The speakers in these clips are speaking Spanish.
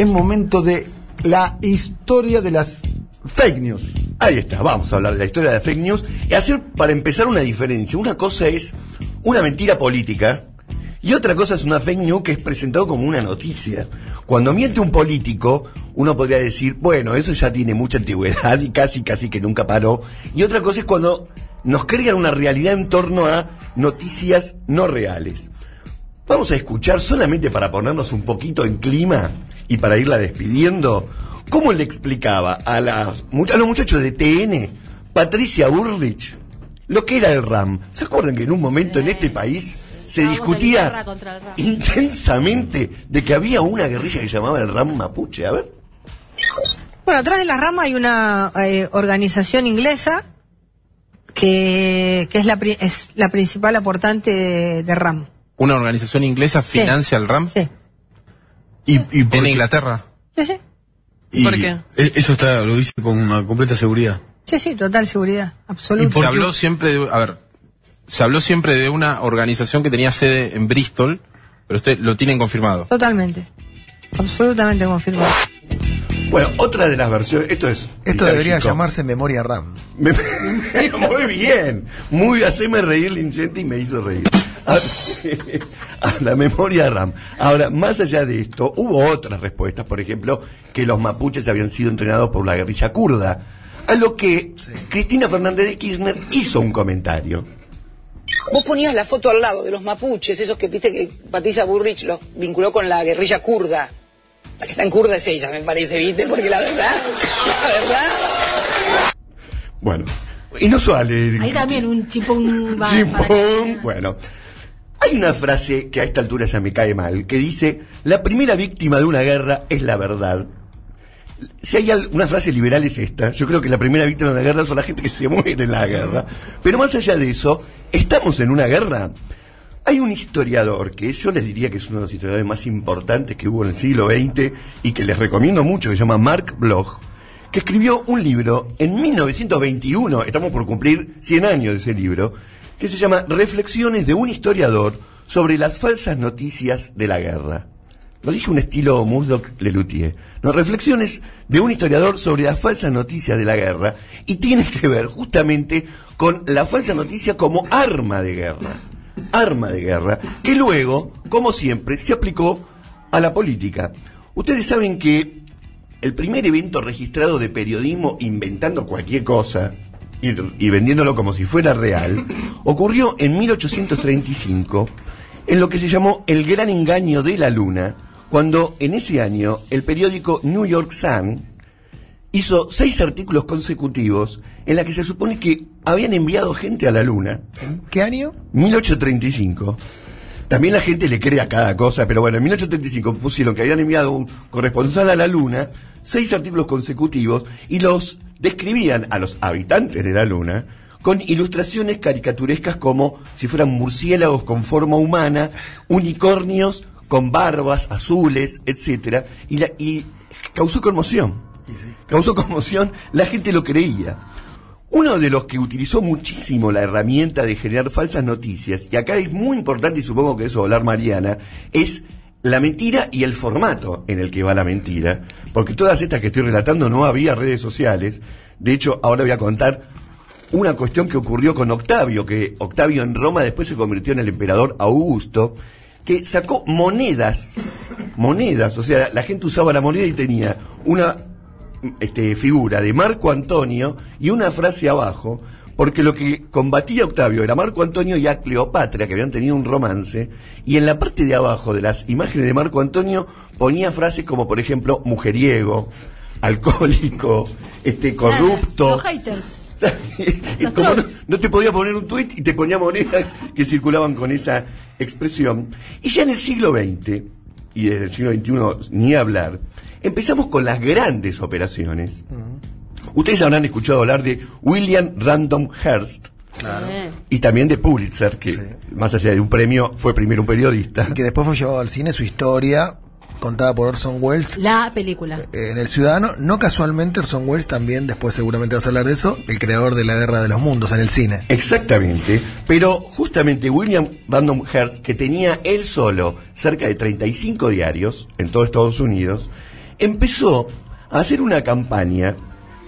Es momento de la historia de las fake news. Ahí está, vamos a hablar de la historia de las fake news y hacer para empezar una diferencia. Una cosa es una mentira política y otra cosa es una fake news que es presentado como una noticia. Cuando miente un político, uno podría decir, bueno, eso ya tiene mucha antigüedad y casi, casi que nunca paró. Y otra cosa es cuando nos crean una realidad en torno a noticias no reales. Vamos a escuchar solamente para ponernos un poquito en clima y para irla despidiendo, cómo le explicaba a, las, a los muchachos de TN, Patricia Burrich, lo que era el RAM. ¿Se acuerdan que en un momento en este país se discutía intensamente de que había una guerrilla que se llamaba el RAM Mapuche? A ver. Bueno, atrás de la rama hay una eh, organización inglesa que, que es, la, es la principal aportante de, RAM. ¿Una organización inglesa financia el RAM? Sí. ¿Y, y ¿En Inglaterra? Sí, sí. ¿Y ¿Por qué? E-, eso está, lo dice con una completa seguridad. Sí, sí, total seguridad, absoluta. Se habló siempre de, a ver, se habló siempre de una organización que tenía sede en Bristol, pero usted lo tienen confirmado. Totalmente, absolutamente confirmado. Bueno, otra de las versiones, esto es... Esto debería llamarse memoria RAM. muy bien, muy, haceme reír Lincente y me hizo reír. A, la memoria RAM. Ahora, más allá de esto, hubo otras respuestas, por ejemplo, que los mapuches habían sido entrenados por la guerrilla kurda, a lo que Cristina Fernández de Kirchner hizo un comentario. Vos ponías la foto al lado de los mapuches, esos que viste que Patricia Burrich los vinculó con la guerrilla kurda. La que está en kurda es ella, me parece, ¿viste? Porque la verdad, la verdad. Bueno, y no suele. Ahí también un chipón. Chipón, bueno. Hay una frase que a esta altura ya me cae mal, que dice, la primera víctima de una guerra es la verdad. Si hay una frase liberal es esta, yo creo que la primera víctima de una guerra son la gente que se muere en la guerra. Pero más allá de eso, ¿estamos en una guerra? Hay un historiador que yo les diría que es uno de los historiadores más importantes que hubo en el siglo XX y que les recomiendo mucho, que se llama Mark Bloch, que escribió un libro en 1921, estamos por cumplir 100 años de ese libro, que se llama Reflexiones de un historiador sobre las falsas noticias de la guerra. Lo dije un estilo Murdoch Lelutier. No, reflexiones de un historiador sobre las falsas noticias de la guerra y tiene que ver justamente con la falsa noticia como arma de guerra arma de guerra, que luego, como siempre, se aplicó a la política. Ustedes saben que el primer evento registrado de periodismo inventando cualquier cosa y, vendiéndolo como si fuera real, ocurrió en 1835 en lo que se llamó el gran engaño de la luna, cuando en ese año el periódico New York Sun hizo seis artículos consecutivos en la que se supone que habían enviado gente a la Luna. ¿Qué año? 1835. También la gente le cree a cada cosa, pero bueno, en 1835 pusieron que habían enviado un corresponsal a la Luna, seis artículos consecutivos, y los describían a los habitantes de la Luna con ilustraciones caricaturescas como si fueran murciélagos con forma humana, unicornios con barbas azules, etcétera, y, y causó conmoción. Causó conmoción, la gente lo creía. Uno de los que utilizó muchísimo la herramienta de generar falsas noticias, y acá es muy importante y supongo que eso hablar Mariana, es la mentira y el formato en el que va la mentira. Porque todas estas que estoy relatando no había redes sociales. De hecho, ahora voy a contar una cuestión que ocurrió con Octavio, que Octavio en Roma después se convirtió en el emperador Augusto, que sacó monedas, monedas, o sea, la gente usaba la moneda y tenía una este, figura de Marco Antonio y una frase abajo, porque lo que combatía Octavio era Marco Antonio y a Cleopatra, que habían tenido un romance, y en la parte de abajo de las imágenes de Marco Antonio ponía frases como, por ejemplo, mujeriego, alcohólico, este, corrupto. Los haters. Como no, te podía poner un tuit y te ponía monedas que circulaban con esa expresión. Y ya en el siglo XX, y desde el siglo XXI ni hablar, Empezamos con las grandes operaciones. Ustedes habrán escuchado hablar de William Random Hearst. Y también de Pulitzer, que más allá de un premio, fue primero un periodista. Y que después fue llevado al cine su historia, contada por Orson Welles. La película. Eh, en El Ciudadano, no casualmente Orson Welles también, después seguramente vas a hablar de eso, el creador de la Guerra de los Mundos en el cine. Exactamente, pero justamente William Random Hearst, que tenía él solo cerca de 35 diarios en todo Estados Unidos, empezó a hacer una campaña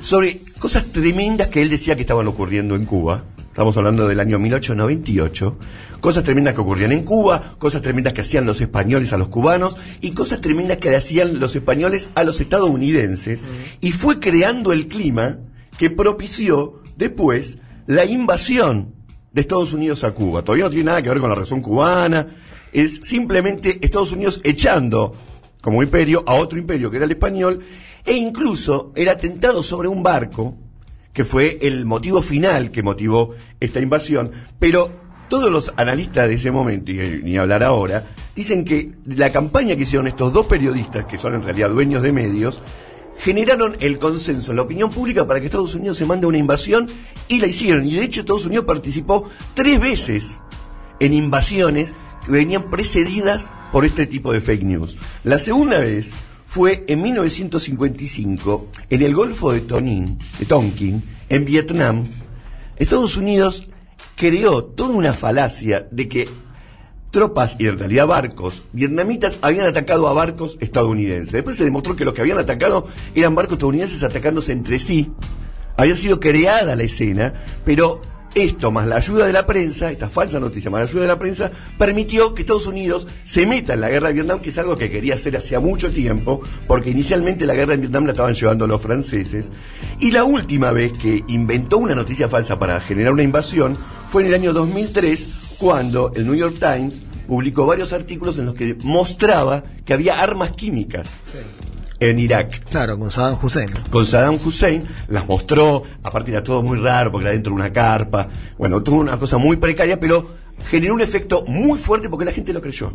sobre cosas tremendas que él decía que estaban ocurriendo en Cuba. Estamos hablando del año 1898. Cosas tremendas que ocurrían en Cuba, cosas tremendas que hacían los españoles a los cubanos y cosas tremendas que hacían los españoles a los estadounidenses. Y fue creando el clima que propició después la invasión de Estados Unidos a Cuba. Todavía no tiene nada que ver con la razón cubana, es simplemente Estados Unidos echando como imperio a otro imperio que era el español e incluso el atentado sobre un barco que fue el motivo final que motivó esta invasión, pero todos los analistas de ese momento, y ni hablar ahora, dicen que la campaña que hicieron estos dos periodistas, que son en realidad dueños de medios, generaron el consenso en la opinión pública para que Estados Unidos se mande una invasión y la hicieron. Y de hecho Estados Unidos participó tres veces en invasiones venían precedidas por este tipo de fake news. La segunda vez fue en 1955 en el Golfo de Tonin, de Tonkin, en Vietnam. Estados Unidos creó toda una falacia de que tropas y en realidad barcos vietnamitas habían atacado a barcos estadounidenses. Después se demostró que los que habían atacado eran barcos estadounidenses atacándose entre sí. Había sido creada la escena, pero esto, más la ayuda de la prensa, esta falsa noticia, más la ayuda de la prensa, permitió que Estados Unidos se meta en la guerra de Vietnam, que es algo que quería hacer hacía mucho tiempo, porque inicialmente la guerra de Vietnam la estaban llevando los franceses. Y la última vez que inventó una noticia falsa para generar una invasión fue en el año 2003, cuando el New York Times publicó varios artículos en los que mostraba que había armas químicas en Irak. Claro, con Saddam Hussein. Con Saddam Hussein, las mostró, aparte era todo muy raro porque era dentro de una carpa, bueno, tuvo una cosa muy precaria, pero generó un efecto muy fuerte porque la gente lo creyó.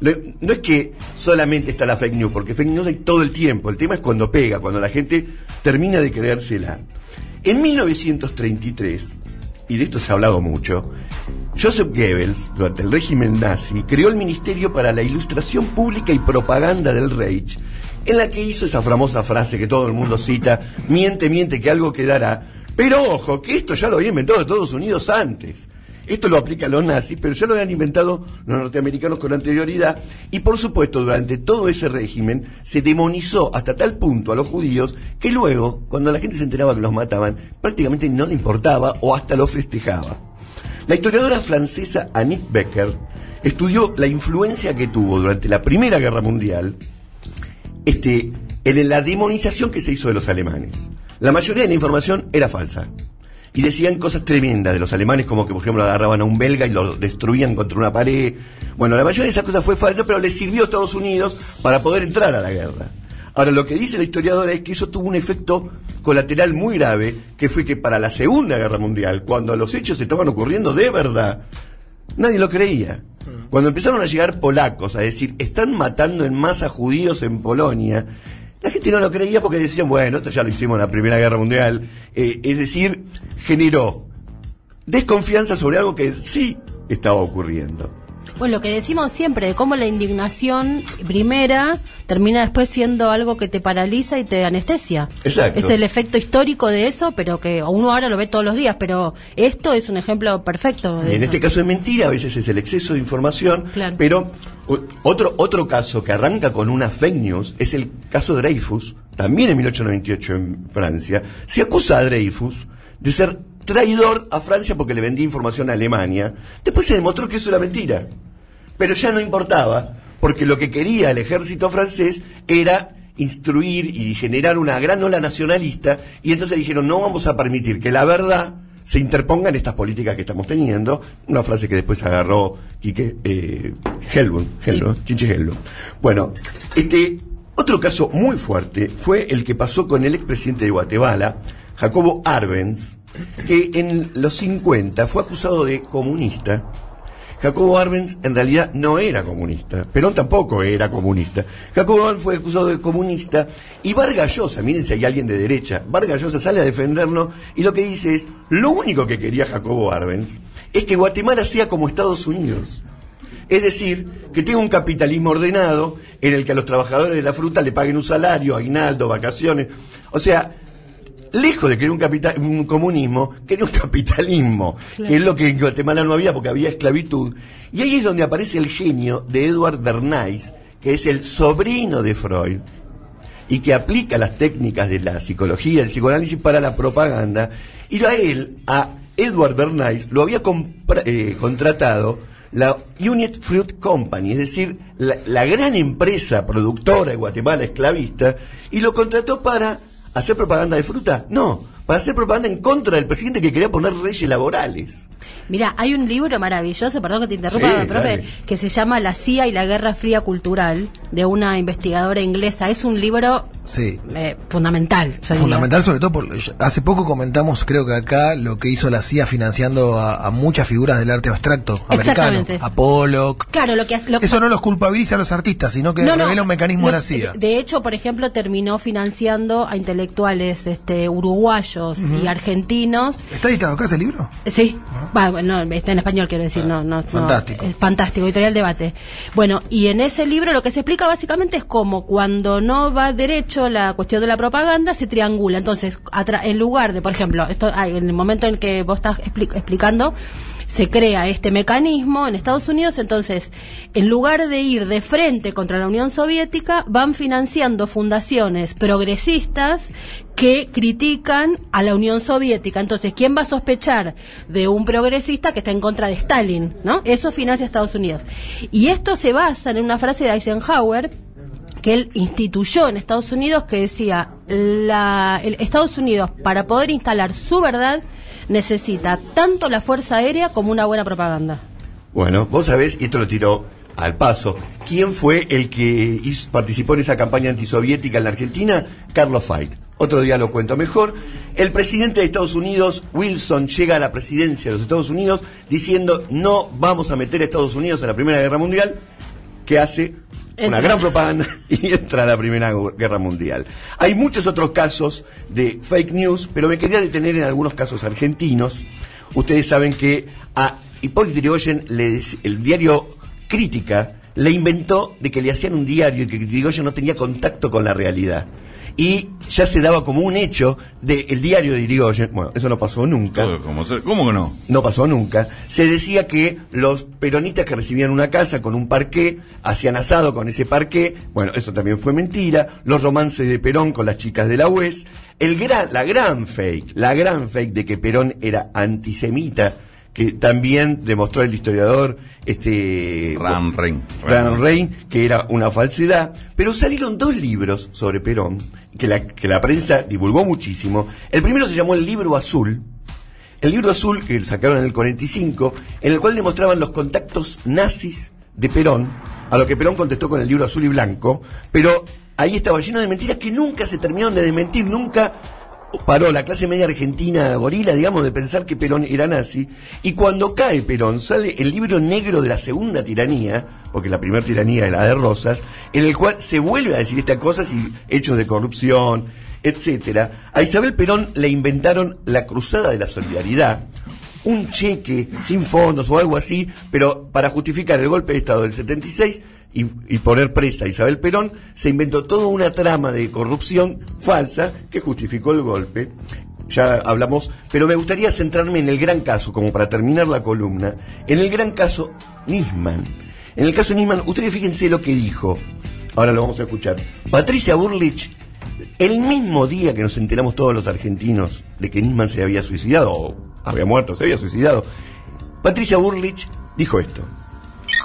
No es que solamente está la fake news, porque fake news hay todo el tiempo, el tema es cuando pega, cuando la gente termina de creérsela. En 1933, y de esto se ha hablado mucho, Joseph Goebbels, durante el régimen nazi, creó el Ministerio para la Ilustración Pública y Propaganda del Reich, en la que hizo esa famosa frase que todo el mundo cita, miente, miente, que algo quedará. Pero ojo, que esto ya lo había inventado Estados Unidos antes. Esto lo aplica a los nazis, pero ya lo habían inventado los norteamericanos con anterioridad. Y por supuesto, durante todo ese régimen se demonizó hasta tal punto a los judíos que luego, cuando la gente se enteraba que los mataban, prácticamente no le importaba o hasta lo festejaba. La historiadora francesa Annick Becker estudió la influencia que tuvo durante la Primera Guerra Mundial este, en la demonización que se hizo de los alemanes. La mayoría de la información era falsa. Y decían cosas tremendas de los alemanes, como que, por ejemplo, agarraban a un belga y lo destruían contra una pared. Bueno, la mayoría de esas cosas fue falsa, pero les sirvió a Estados Unidos para poder entrar a la guerra. Ahora, lo que dice la historiadora es que eso tuvo un efecto colateral muy grave, que fue que para la Segunda Guerra Mundial, cuando los hechos estaban ocurriendo de verdad, nadie lo creía. Cuando empezaron a llegar polacos a decir, están matando en masa judíos en Polonia, la gente no lo creía porque decían, bueno, esto ya lo hicimos en la Primera Guerra Mundial. Eh, es decir, generó desconfianza sobre algo que sí estaba ocurriendo. Bueno, lo que decimos siempre, de cómo la indignación primera termina después siendo algo que te paraliza y te anestesia. Exacto. Es el efecto histórico de eso, pero que uno ahora lo ve todos los días, pero esto es un ejemplo perfecto. De Y en eso. este caso es mentira, a veces es el exceso de información, Claro. pero otro, otro caso que arranca con una fake news es el caso Dreyfus, también en 1898 en Francia. Se acusa a Dreyfus de ser traidor a Francia porque le vendía información a Alemania. Después se demostró que eso era mentira. Pero ya no importaba, porque lo que quería el ejército francés era instruir y generar una gran ola nacionalista, y entonces dijeron, no vamos a permitir que la verdad se interponga en estas políticas que estamos teniendo, una frase que después agarró Quique eh, Helbund, Chinche Helbund. Bueno, este otro caso muy fuerte fue el que pasó con el expresidente de Guatemala, Jacobo Arbenz, que en los 50 fue acusado de comunista Jacobo Arbenz en realidad no era comunista, Perón tampoco era comunista. Jacobo Arbenz fue acusado de comunista y Vargas Llosa, miren si hay alguien de derecha, Vargas Llosa sale a defenderlo y lo que dice es, lo único que quería Jacobo Arbenz es que Guatemala sea como Estados Unidos. Es decir, que tenga un capitalismo ordenado en el que a los trabajadores de la fruta le paguen un salario, aguinaldo, vacaciones. O sea, lejos de querer un, capital, un comunismo, quería un capitalismo, que es lo que en Guatemala no había porque había esclavitud. Y ahí es donde aparece el genio de Edward Bernays, que es el sobrino de Freud, y que aplica las técnicas de la psicología, del psicoanálisis para la propaganda, y a él, a Edward Bernays, lo había eh, contratado la Unit Fruit Company, es decir, la, la gran empresa productora de Guatemala esclavista, y lo contrató para hacer propaganda de fruta. No, para hacer propaganda en contra del presidente que quería poner leyes laborales. Mira, hay un libro maravilloso, perdón que te interrumpa, Sí, profe, dale. que se llama La CIA y la Guerra Fría Cultural, de una investigadora inglesa. Es un libro Sí. eh, fundamental. Fundamental sobre todo, por, hace poco comentamos, creo que acá, lo que hizo la CIA financiando a, a muchas figuras del arte abstracto americano. A Pollock. Claro, lo que Eso no los culpabiliza a los artistas, sino que No, no, revela un mecanismo de la CIA. De hecho, por ejemplo, terminó financiando a intelectuales este, uruguayos y argentinos. ¿Está editado acá ese libro? Sí, Bueno, está en español, quiero decir, no, no, no, Fantástico. es fantástico, editorial debate. Bueno, y en ese libro lo que se explica básicamente es cómo cuando no va derecho la cuestión de la propaganda se triangula. Entonces, en lugar de, por ejemplo, esto, ah, en el momento en que vos estás expli- explicando, se crea este mecanismo en Estados Unidos, entonces, en lugar de ir de frente contra la Unión Soviética, van financiando fundaciones progresistas que critican a la Unión Soviética. Entonces, ¿quién va a sospechar de un progresista que está en contra de Stalin? ¿no? Eso financia Estados Unidos. Y esto se basa en una frase de Eisenhower que él instituyó en Estados Unidos que decía, Estados Unidos para poder instalar su verdad necesita tanto la Fuerza Aérea como una buena propaganda. Bueno, vos sabés, y esto lo tiró al paso, ¿quién fue el que participó en esa campaña antisoviética en la Argentina? Carlos Fait. Otro día lo cuento mejor. El presidente de Estados Unidos, Wilson, llega a la presidencia de los Estados Unidos diciendo no vamos a meter a Estados Unidos a la Primera Guerra Mundial, que hace una gran propaganda y entra la Primera Guerra Mundial. Hay muchos otros casos de fake news, pero me quería detener en algunos casos argentinos. Ustedes saben que a Hipólito Yrigoyen el diario Crítica le inventó de que le hacían un diario y que Yrigoyen no tenía contacto con la realidad. Y ya se daba como un hecho del diario de Irigoyen, bueno, eso no pasó nunca ser- ¿Cómo que no? no pasó nunca, se decía que los peronistas que recibían una casa con un parqué, hacían asado con ese parqué, bueno, eso también fue mentira, los romances de Perón con las chicas de la UES, el gran, la gran fake, la gran fake de que Perón era antisemita, que también demostró el historiador este Ran Rein. Ran Rein, que era una falsedad, pero salieron dos libros sobre Perón, que la, que la prensa divulgó muchísimo. El primero se llamó El Libro Azul, el libro azul que sacaron en el 45, en el cual demostraban los contactos nazis de Perón, a lo que Perón contestó con el libro azul y blanco, pero ahí estaba lleno de mentiras que nunca se terminaron de desmentir, nunca paró la clase media argentina gorila, digamos, de pensar que Perón era nazi, y cuando cae Perón sale el libro negro de la segunda tiranía, porque la primera tiranía era la de Rosas, en el cual se vuelve a decir estas cosas y hechos de corrupción, etcétera. A Isabel Perón le inventaron la cruzada de la solidaridad, un cheque sin fondos o algo así, pero para justificar el golpe de Estado del 76 y, y poner presa a Isabel Perón, se inventó toda una trama de corrupción falsa que justificó el golpe. Ya hablamos, pero me gustaría centrarme en el gran caso, como para terminar la columna, en el gran caso Nisman. En el caso Nisman, ustedes fíjense lo que dijo. Ahora lo vamos a escuchar. Patricia Burlich el mismo día que nos enteramos todos los argentinos de que Nisman se había suicidado, o había muerto, se había suicidado, Patricia Burlich dijo esto.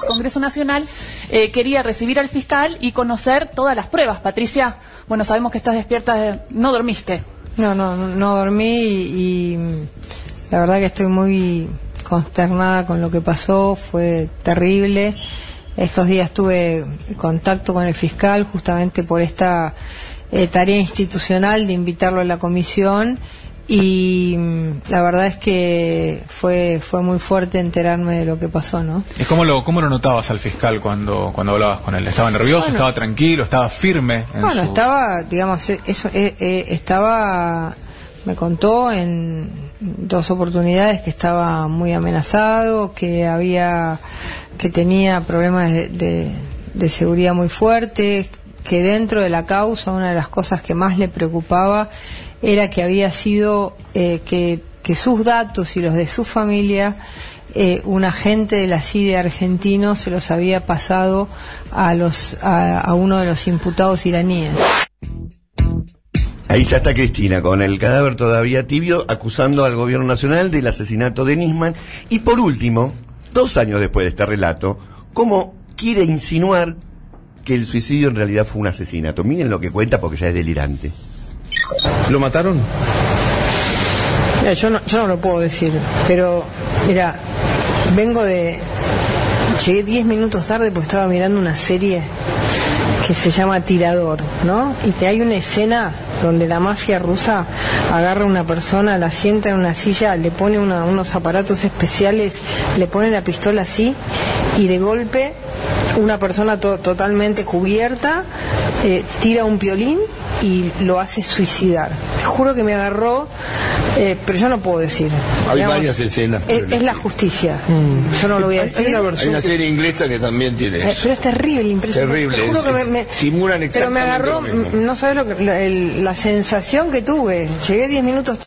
Congreso Nacional eh, quería recibir al fiscal y conocer todas las pruebas. Patricia, bueno, sabemos que estás despierta, no dormiste. No, no, no- dormí y, la verdad que estoy muy consternada con lo que pasó, fue terrible. Estos días tuve contacto con el fiscal justamente por esta eh, tarea institucional de invitarlo a la comisión y mm, la verdad es que fue fue muy fuerte enterarme de lo que pasó, ¿no? ¿Y cómo lo, cómo lo notabas al fiscal cuando, cuando hablabas con él? ¿Estaba nervioso? Bueno. ¿Estaba tranquilo? ¿Estaba firme? En Bueno, su- estaba, digamos, eh, eso, eh, eh, estaba, me contó en dos oportunidades que estaba muy amenazado, que había, que tenía problemas de, de- de seguridad muy fuertes, que dentro de la causa una de las cosas que más le preocupaba era que había sido eh, que, sus datos y los de su familia eh, un agente de la CIDE argentino se los había pasado a los a uno de los imputados iraníes. Ahí ya está Cristina, con el cadáver todavía tibio, acusando al gobierno nacional del asesinato de Nisman. Y por último, dos años después de este relato, cómo quiere insinuar que el suicidio en realidad fue un asesinato. Miren lo que cuenta porque ya es delirante. ¿Lo mataron? Mira, yo, no, yo no lo puedo decir, pero mira, vengo de... Llegué 10 minutos tarde porque estaba mirando una serie que se llama Tirador, ¿no? Y que hay una escena donde la mafia rusa agarra a una persona, la sienta en una silla, le pone una- unos aparatos especiales, le pone la pistola así y de golpe una persona to- totalmente cubierta eh, tira un violín y lo hace suicidar. Te juro que me agarró, eh, pero yo no puedo decir. Hay varias escenas, Es, la justicia. Yo no lo voy a decir. Hay una serie inglesa que también tiene Eh, eso. pero es terrible, impresionante. Terrible, Te juro es- que me, me- simulan Pero me exactamente agarró, lo mismo. mm, no sabes lo que, la, el- la sensación que tuve. Llegué 10 minutos